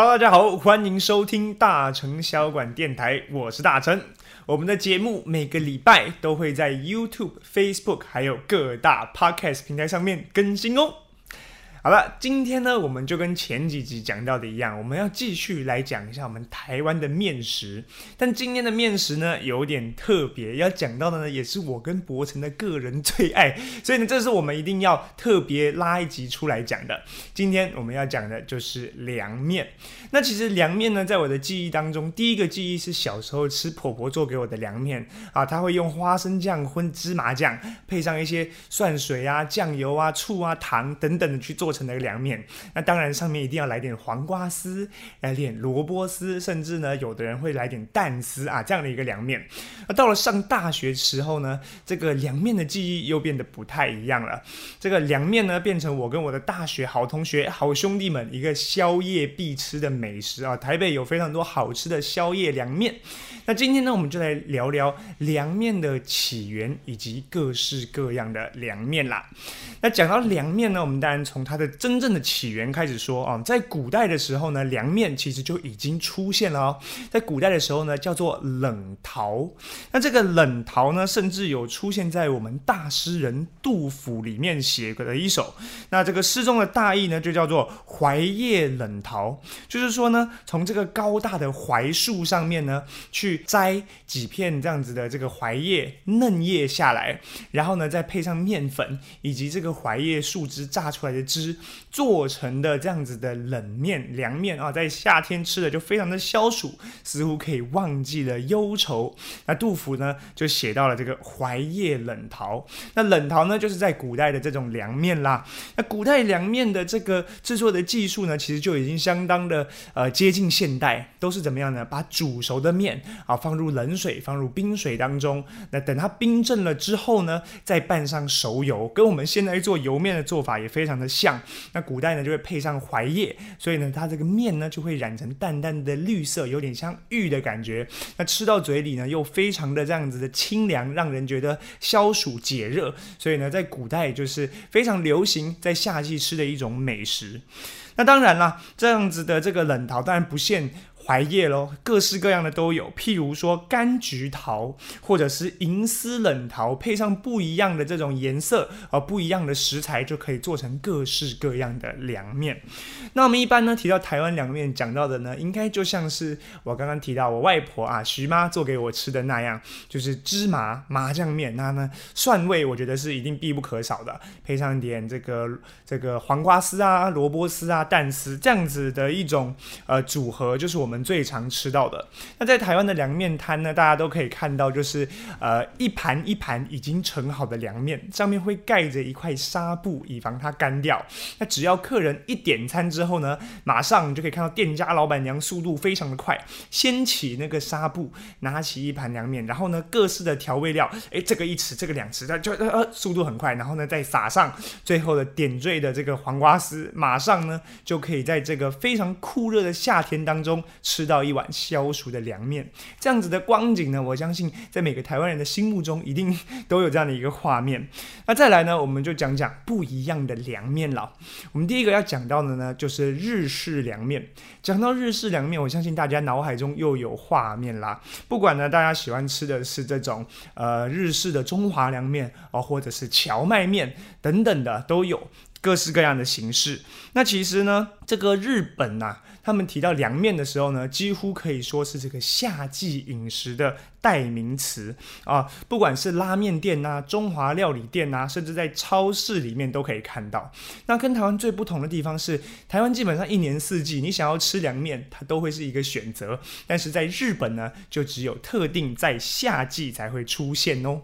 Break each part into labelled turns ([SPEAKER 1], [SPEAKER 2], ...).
[SPEAKER 1] Hello，大家好，欢迎收听大成小馆电台，我是大成。我们的节目每个礼拜都会在 YouTube、Facebook 还有各大 Podcast 平台上面更新哦。好了，今天呢，我们就跟前几集讲到的一样，我们要继续来讲一下我们台湾的面食。但今天的面食呢，有点特别，要讲到的呢，也是我跟博成的个人最爱，所以呢，这是我们一定要特别拉一集出来讲的。今天我们要讲的就是凉面。那其实凉面呢，在我的记忆当中，第一个记忆是小时候吃婆婆做给我的凉面啊，她会用花生酱混芝麻酱，配上一些蒜水啊、酱油啊、醋啊、糖等等的去做。做成的一个凉面，那当然上面一定要来点黄瓜丝，来点萝卜丝，甚至呢，有的人会来点蛋丝啊，这样的一个凉面。那到了上大学时候呢，这个凉面的记忆又变得不太一样了。这个凉面呢，变成我跟我的大学好同学、好兄弟们一个宵夜必吃的美食啊。台北有非常多好吃的宵夜凉面。那今天呢，我们就来聊聊凉面的起源以及各式各样的凉面啦。那讲到凉面呢，我们当然从它的真正的起源开始说啊，在古代的时候呢，凉面其实就已经出现了哦。在古代的时候呢，叫做冷陶。那这个冷陶呢，甚至有出现在我们大诗人杜甫里面写的一首。那这个诗中的大意呢，就叫做槐叶冷陶，就是说呢，从这个高大的槐树上面呢，去摘几片这样子的这个槐叶嫩叶下来，然后呢，再配上面粉以及这个槐叶树枝榨出来的汁。做成的这样子的冷面凉面啊，在夏天吃的就非常的消暑，似乎可以忘记了忧愁。那杜甫呢就写到了这个槐叶冷陶。那冷陶呢就是在古代的这种凉面啦。那古代凉面的这个制作的技术呢，其实就已经相当的呃接近现代，都是怎么样呢？把煮熟的面啊放入冷水，放入冰水当中，那等它冰镇了之后呢，再拌上熟油，跟我们现在做油面的做法也非常的像。那古代呢就会配上槐叶，所以呢它这个面呢就会染成淡淡的绿色，有点像玉的感觉。那吃到嘴里呢又非常的这样子的清凉，让人觉得消暑解热。所以呢在古代就是非常流行在夏季吃的一种美食。那当然啦，这样子的这个冷陶当然不限。槐叶喽，各式各样的都有，譬如说柑橘桃，或者是银丝冷桃，配上不一样的这种颜色而不一样的食材，就可以做成各式各样的凉面。那我们一般呢提到台湾凉面，讲到的呢，应该就像是我刚刚提到我外婆啊徐妈做给我吃的那样，就是芝麻麻酱面。那呢蒜味，我觉得是一定必不可少的，配上点这个这个黄瓜丝啊、萝卜丝啊、蛋丝这样子的一种呃组合，就是我们。最常吃到的，那在台湾的凉面摊呢，大家都可以看到，就是呃一盘一盘已经盛好的凉面，上面会盖着一块纱布，以防它干掉。那只要客人一点餐之后呢，马上你就可以看到店家老板娘速度非常的快，掀起那个纱布，拿起一盘凉面，然后呢各式的调味料，哎这个一匙，这个两匙，它就呃速度很快，然后呢再撒上最后的点缀的这个黄瓜丝，马上呢就可以在这个非常酷热的夏天当中。吃到一碗消暑的凉面，这样子的光景呢，我相信在每个台湾人的心目中一定都有这样的一个画面。那再来呢，我们就讲讲不一样的凉面了。我们第一个要讲到的呢，就是日式凉面。讲到日式凉面，我相信大家脑海中又有画面啦。不管呢，大家喜欢吃的是这种呃日式的中华凉面哦，或者是荞麦面等等的，都有各式各样的形式。那其实呢，这个日本呐。他们提到凉面的时候呢，几乎可以说是这个夏季饮食的代名词啊！不管是拉面店呐、中华料理店呐，甚至在超市里面都可以看到。那跟台湾最不同的地方是，台湾基本上一年四季，你想要吃凉面，它都会是一个选择。但是在日本呢，就只有特定在夏季才会出现哦。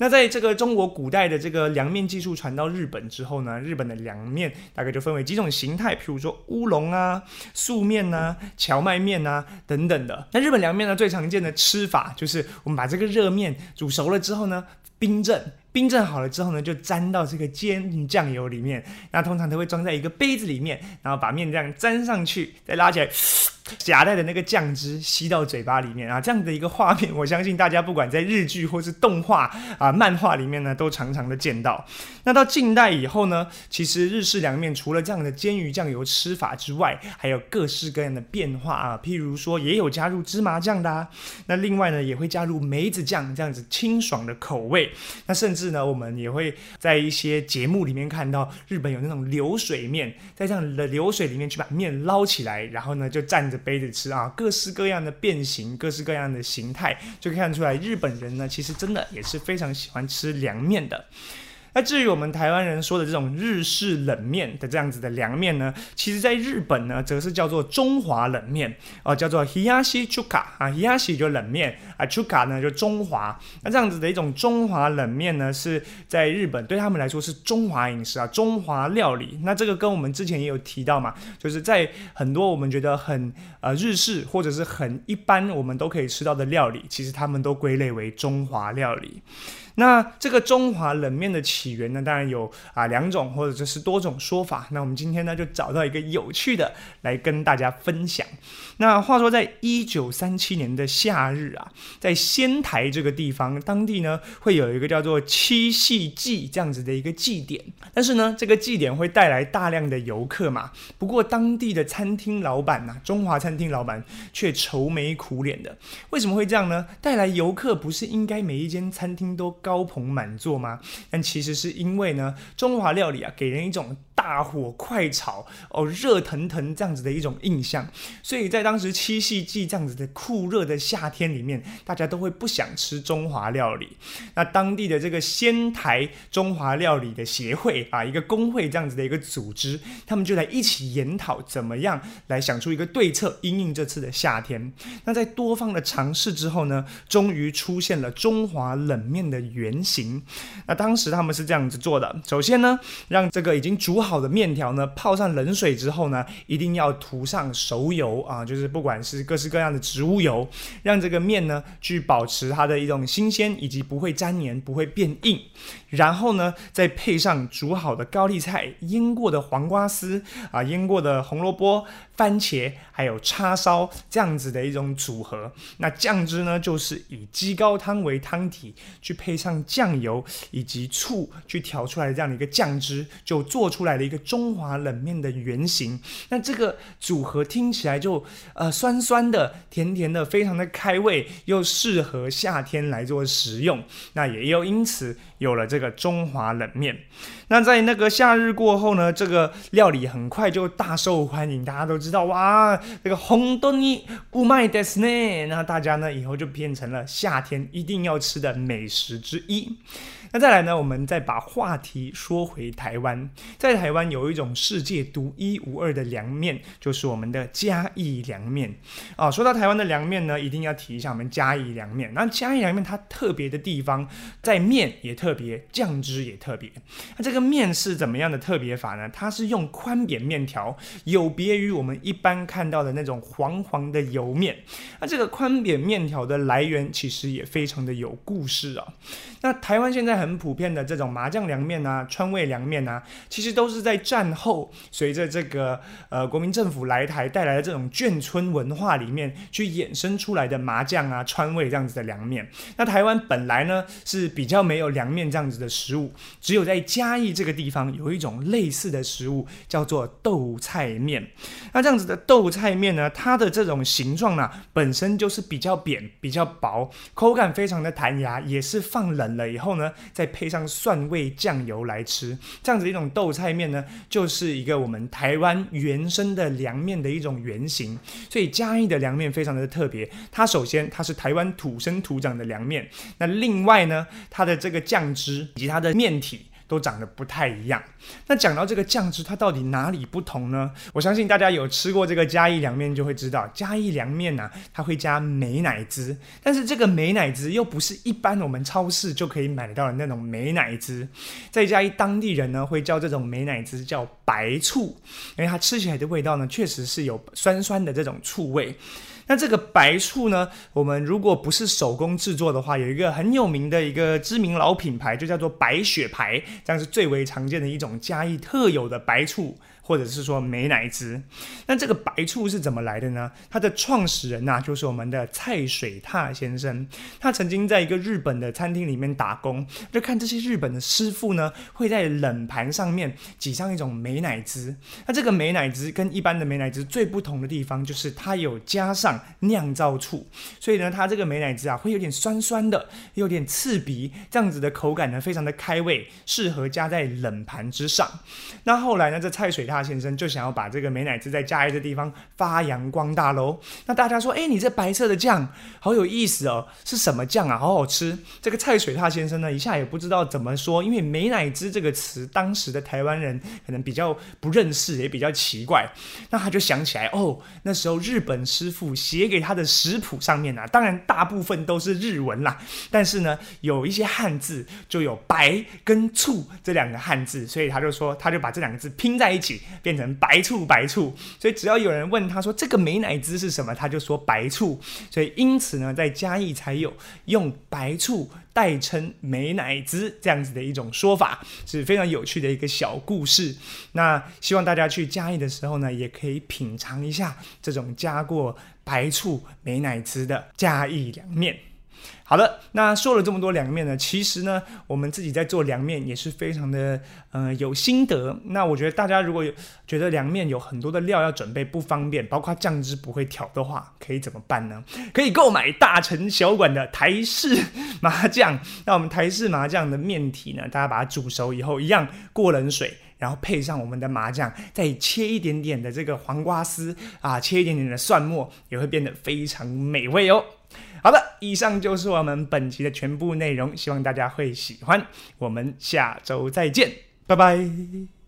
[SPEAKER 1] 那在这个中国古代的这个凉面技术传到日本之后呢，日本的凉面大概就分为几种形态，譬如说乌龙啊、素面呐、荞麦面呐等等的。那日本凉面呢，最常见的吃法就是我们把这个热面煮熟了之后呢，冰镇，冰镇好了之后呢，就沾到这个煎酱油里面。那通常都会装在一个杯子里面，然后把面这样沾上去，再拉起来。夹带的那个酱汁吸到嘴巴里面啊，这样的一个画面，我相信大家不管在日剧或是动画啊、漫画里面呢，都常常的见到。那到近代以后呢，其实日式凉面除了这样的煎鱼酱油吃法之外，还有各式各样的变化啊，譬如说也有加入芝麻酱的，那另外呢也会加入梅子酱这样子清爽的口味。那甚至呢，我们也会在一些节目里面看到日本有那种流水面，在这样的流水里面去把面捞起来，然后呢就蘸着背着吃啊，各式各样的变形，各式各样的形态，就看出来日本人呢其实真的也是非常喜欢吃凉面的。那至于我们台湾人说的这种日式冷面的这样子的凉面呢，其实在日本呢，则是叫做中华冷面哦，叫做 hiyashi chuka 啊，hiyashi 就冷面啊，chuka 呢就中华。那这样子的一种中华冷面呢，是在日本对他们来说是中华饮食啊，中华料理。那这个跟我们之前也有提到嘛，就是在很多我们觉得很呃日式或者是很一般我们都可以吃到的料理，其实他们都归类为中华料理。那这个中华冷面的起源呢，当然有啊两种或者就是多种说法。那我们今天呢就找到一个有趣的来跟大家分享。那话说，在一九三七年的夏日啊，在仙台这个地方，当地呢会有一个叫做七夕祭这样子的一个祭典。但是呢，这个祭典会带来大量的游客嘛。不过当地的餐厅老板呐，中华餐厅老板却愁眉苦脸的。为什么会这样呢？带来游客不是应该每一间餐厅都高朋满座吗？但其实是因为呢，中华料理啊，给人一种大火快炒哦，热腾腾这样子的一种印象。所以在当时七夕季这样子的酷热的夏天里面，大家都会不想吃中华料理。那当地的这个仙台中华料理的协会啊，一个工会这样子的一个组织，他们就来一起研讨怎么样来想出一个对策，应应这次的夏天。那在多方的尝试之后呢，终于出现了中华冷面的。原型，那当时他们是这样子做的：首先呢，让这个已经煮好的面条呢泡上冷水之后呢，一定要涂上熟油啊，就是不管是各式各样的植物油，让这个面呢去保持它的一种新鲜，以及不会粘黏、不会变硬。然后呢，再配上煮好的高丽菜、腌过的黄瓜丝啊、腌过的红萝卜、番茄，还有叉烧这样子的一种组合。那酱汁呢，就是以鸡高汤为汤体，去配上酱油以及醋去调出来的这样的一个酱汁，就做出来了一个中华冷面的原型。那这个组合听起来就呃酸酸的、甜甜的，非常的开胃，又适合夏天来做食用。那也又因此有了这。个中华冷面，那在那个夏日过后呢，这个料理很快就大受欢迎。大家都知道，哇，这个红豆泥不卖的呢，那大家呢以后就变成了夏天一定要吃的美食之一。那再来呢？我们再把话题说回台湾，在台湾有一种世界独一无二的凉面，就是我们的嘉义凉面啊。说到台湾的凉面呢，一定要提一下我们嘉义凉面。那嘉义凉面它特别的地方，在面也特别，酱汁也特别。那这个面是怎么样的特别法呢？它是用宽扁面条，有别于我们一般看到的那种黄黄的油面。那这个宽扁面条的来源其实也非常的有故事啊。那台湾现在。很普遍的这种麻酱凉面啊，川味凉面啊，其实都是在战后随着这个呃国民政府来台带来的这种眷村文化里面去衍生出来的麻酱啊、川味这样子的凉面。那台湾本来呢是比较没有凉面这样子的食物，只有在嘉义这个地方有一种类似的食物叫做豆菜面。那这样子的豆菜面呢，它的这种形状呢本身就是比较扁、比较薄，口感非常的弹牙，也是放冷了以后呢。再配上蒜味酱油来吃，这样子一种豆菜面呢，就是一个我们台湾原生的凉面的一种原型。所以嘉义的凉面非常的特别，它首先它是台湾土生土长的凉面，那另外呢，它的这个酱汁以及它的面体。都长得不太一样。那讲到这个酱汁，它到底哪里不同呢？我相信大家有吃过这个嘉义凉面，就会知道嘉义凉面呢，它会加美乃滋，但是这个美乃滋又不是一般我们超市就可以买到的那种美乃滋，在嘉义当地人呢会叫这种美乃滋叫白醋，因为它吃起来的味道呢确实是有酸酸的这种醋味。那这个白醋呢？我们如果不是手工制作的话，有一个很有名的一个知名老品牌，就叫做白雪牌，这样是最为常见的一种嘉义特有的白醋。或者是说美乃滋。那这个白醋是怎么来的呢？它的创始人呐，就是我们的蔡水踏先生。他曾经在一个日本的餐厅里面打工，就看这些日本的师傅呢，会在冷盘上面挤上一种美乃滋。那这个美乃滋跟一般的美乃滋最不同的地方，就是它有加上酿造醋，所以呢，它这个美乃滋啊，会有点酸酸的，有点刺鼻，这样子的口感呢，非常的开胃，适合加在冷盘之上。那后来呢，这蔡水踏先生就想要把这个美乃滋在嘉义的地方发扬光大喽。那大家说，哎，你这白色的酱好有意思哦，是什么酱啊？好好吃。这个蔡水踏先生呢，一下也不知道怎么说，因为美乃滋这个词，当时的台湾人可能比较不认识，也比较奇怪。那他就想起来，哦，那时候日本师傅写给他的食谱上面啊，当然大部分都是日文啦，但是呢，有一些汉字就有白跟醋这两个汉字，所以他就说，他就把这两个字拼在一起，变成白醋白醋。所以只要有人问他说这个美乃滋是什么，他就说白醋。所以因此呢，在嘉义才有用白醋。代称美乃滋这样子的一种说法是非常有趣的一个小故事。那希望大家去嘉义的时候呢，也可以品尝一下这种加过白醋美乃滋的嘉义凉面。好的，那说了这么多凉面呢，其实呢，我们自己在做凉面也是非常的，呃，有心得。那我觉得大家如果有觉得凉面有很多的料要准备不方便，包括酱汁不会调的话，可以怎么办呢？可以购买大成小馆的台式麻酱。那我们台式麻酱的面体呢，大家把它煮熟以后，一样过冷水，然后配上我们的麻酱，再切一点点的这个黄瓜丝啊，切一点点的蒜末，也会变得非常美味哦。好的，以上就是我们本期的全部内容，希望大家会喜欢。我们下周再见，拜拜。